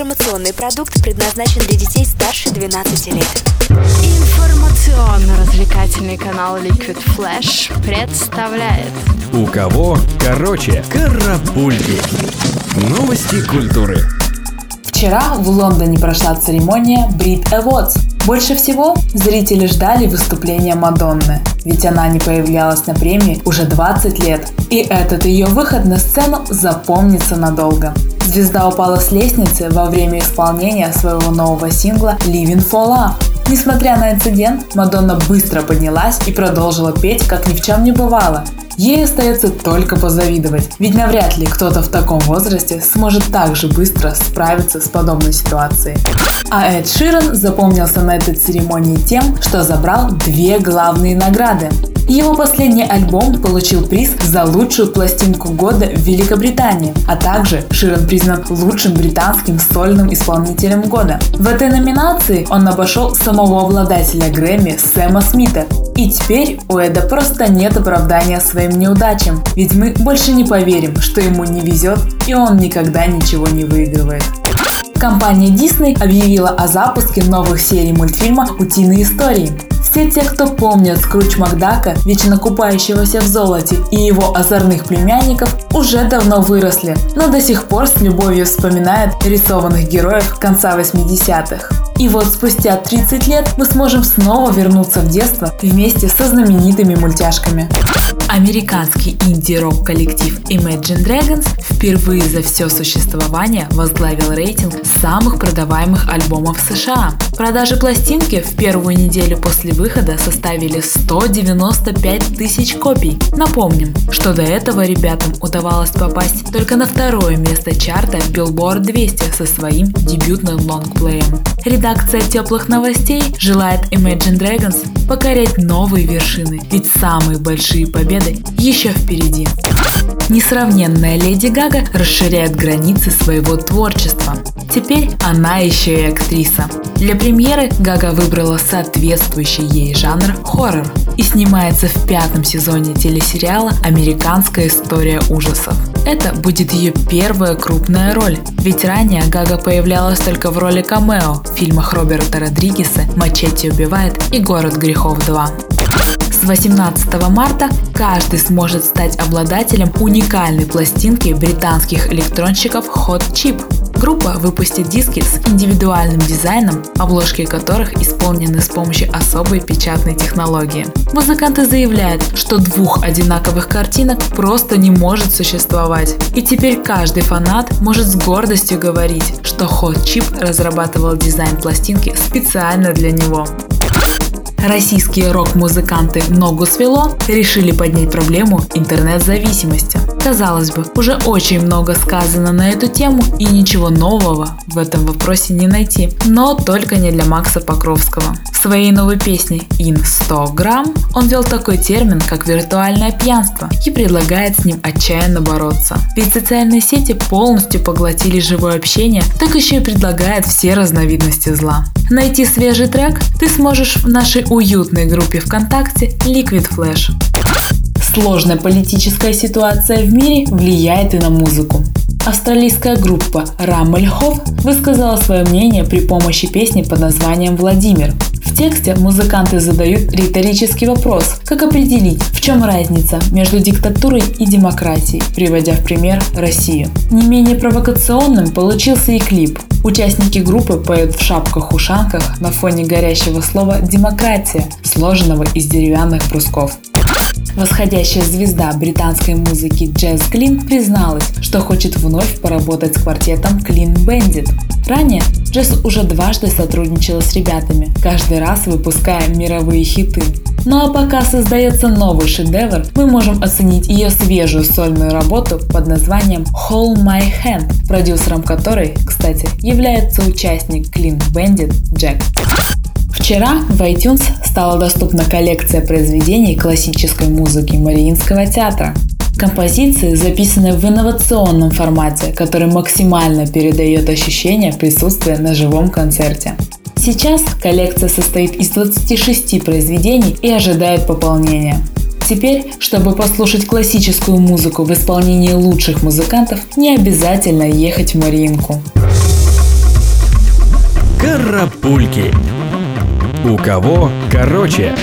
Информационный продукт предназначен для детей старше 12 лет. Информационно-развлекательный канал Liquid Flash представляет У кого короче карапульки. Новости культуры. Вчера в Лондоне прошла церемония Brit Awards. Больше всего зрители ждали выступления Мадонны, ведь она не появлялась на премии уже 20 лет, и этот ее выход на сцену запомнится надолго. Звезда упала с лестницы во время исполнения своего нового сингла Living for Love. Несмотря на инцидент, Мадонна быстро поднялась и продолжила петь, как ни в чем не бывало. Ей остается только позавидовать, ведь навряд ли кто-то в таком возрасте сможет так же быстро справиться с подобной ситуацией. А Эд Ширен запомнился на этой церемонии тем, что забрал две главные награды. Его последний альбом получил приз за лучшую пластинку года в Великобритании, а также Ширен признан лучшим британским сольным исполнителем года. В этой номинации он обошел самого обладателя Грэмми Сэма Смита. И теперь у Эда просто нет оправдания своим неудачам, ведь мы больше не поверим, что ему не везет и он никогда ничего не выигрывает. Компания Disney объявила о запуске новых серий мультфильма «Утиные истории». Все те, кто помнят Скрудж Макдака, вечно купающегося в золоте, и его озорных племянников, уже давно выросли, но до сих пор с любовью вспоминают рисованных героев конца 80-х. И вот спустя 30 лет мы сможем снова вернуться в детство вместе со знаменитыми мультяшками. Американский инди-рок коллектив Imagine Dragons впервые за все существование возглавил рейтинг самых продаваемых альбомов США. Продажи пластинки в первую неделю после выхода составили 195 тысяч копий. Напомним, что до этого ребятам удавалось попасть только на второе место чарта Billboard 200 со своим дебютным лонгплеем. Редакция теплых новостей желает Imagine Dragons покорять новые вершины, ведь самые большие победы еще впереди. Несравненная Леди Гага расширяет границы своего творчества. Теперь она еще и актриса. Для премьеры Гага выбрала соответствующий ей жанр хоррор и снимается в пятом сезоне телесериала «Американская история ужасов». Это будет ее первая крупная роль, ведь ранее Гага появлялась только в роли камео в фильмах Роберта Родригеса «Мачете убивает» и «Город грехов 2». С 18 марта каждый сможет стать обладателем уникальной пластинки британских электронщиков Hot Chip. Группа выпустит диски с индивидуальным дизайном, обложки которых исполнены с помощью особой печатной технологии. Музыканты заявляют, что двух одинаковых картинок просто не может существовать. И теперь каждый фанат может с гордостью говорить, что Hot Chip разрабатывал дизайн пластинки специально для него. Российские рок-музыканты «Ногу свело» решили поднять проблему интернет-зависимости. Казалось бы, уже очень много сказано на эту тему и ничего нового в этом вопросе не найти. Но только не для Макса Покровского. В своей новой песне «In 100 грамм» он ввел такой термин, как виртуальное пьянство и предлагает с ним отчаянно бороться. Ведь социальные сети полностью поглотили живое общение, так еще и предлагает все разновидности зла. Найти свежий трек ты сможешь в нашей уютной группе ВКонтакте Liquid Flash. Сложная политическая ситуация в мире влияет и на музыку. Австралийская группа Раммельхоф высказала свое мнение при помощи песни под названием «Владимир». В тексте музыканты задают риторический вопрос, как определить, в чем разница между диктатурой и демократией, приводя в пример Россию. Не менее провокационным получился и клип. Участники группы поют в шапках-ушанках на фоне горящего слова «демократия», сложенного из деревянных брусков. Восходящая звезда британской музыки Джесс Глин призналась, что хочет вновь поработать с квартетом Clean Bandit. Ранее Джесс уже дважды сотрудничала с ребятами, каждый раз выпуская мировые хиты. Ну а пока создается новый шедевр, мы можем оценить ее свежую сольную работу под названием Hold My Hand, продюсером которой, кстати, является участник Clean Bandit Джек. Вчера в iTunes стала доступна коллекция произведений классической музыки Мариинского театра. Композиции записаны в инновационном формате, который максимально передает ощущение присутствия на живом концерте. Сейчас коллекция состоит из 26 произведений и ожидает пополнения. Теперь, чтобы послушать классическую музыку в исполнении лучших музыкантов, не обязательно ехать в Мариинку. Карапульки. У кого короче?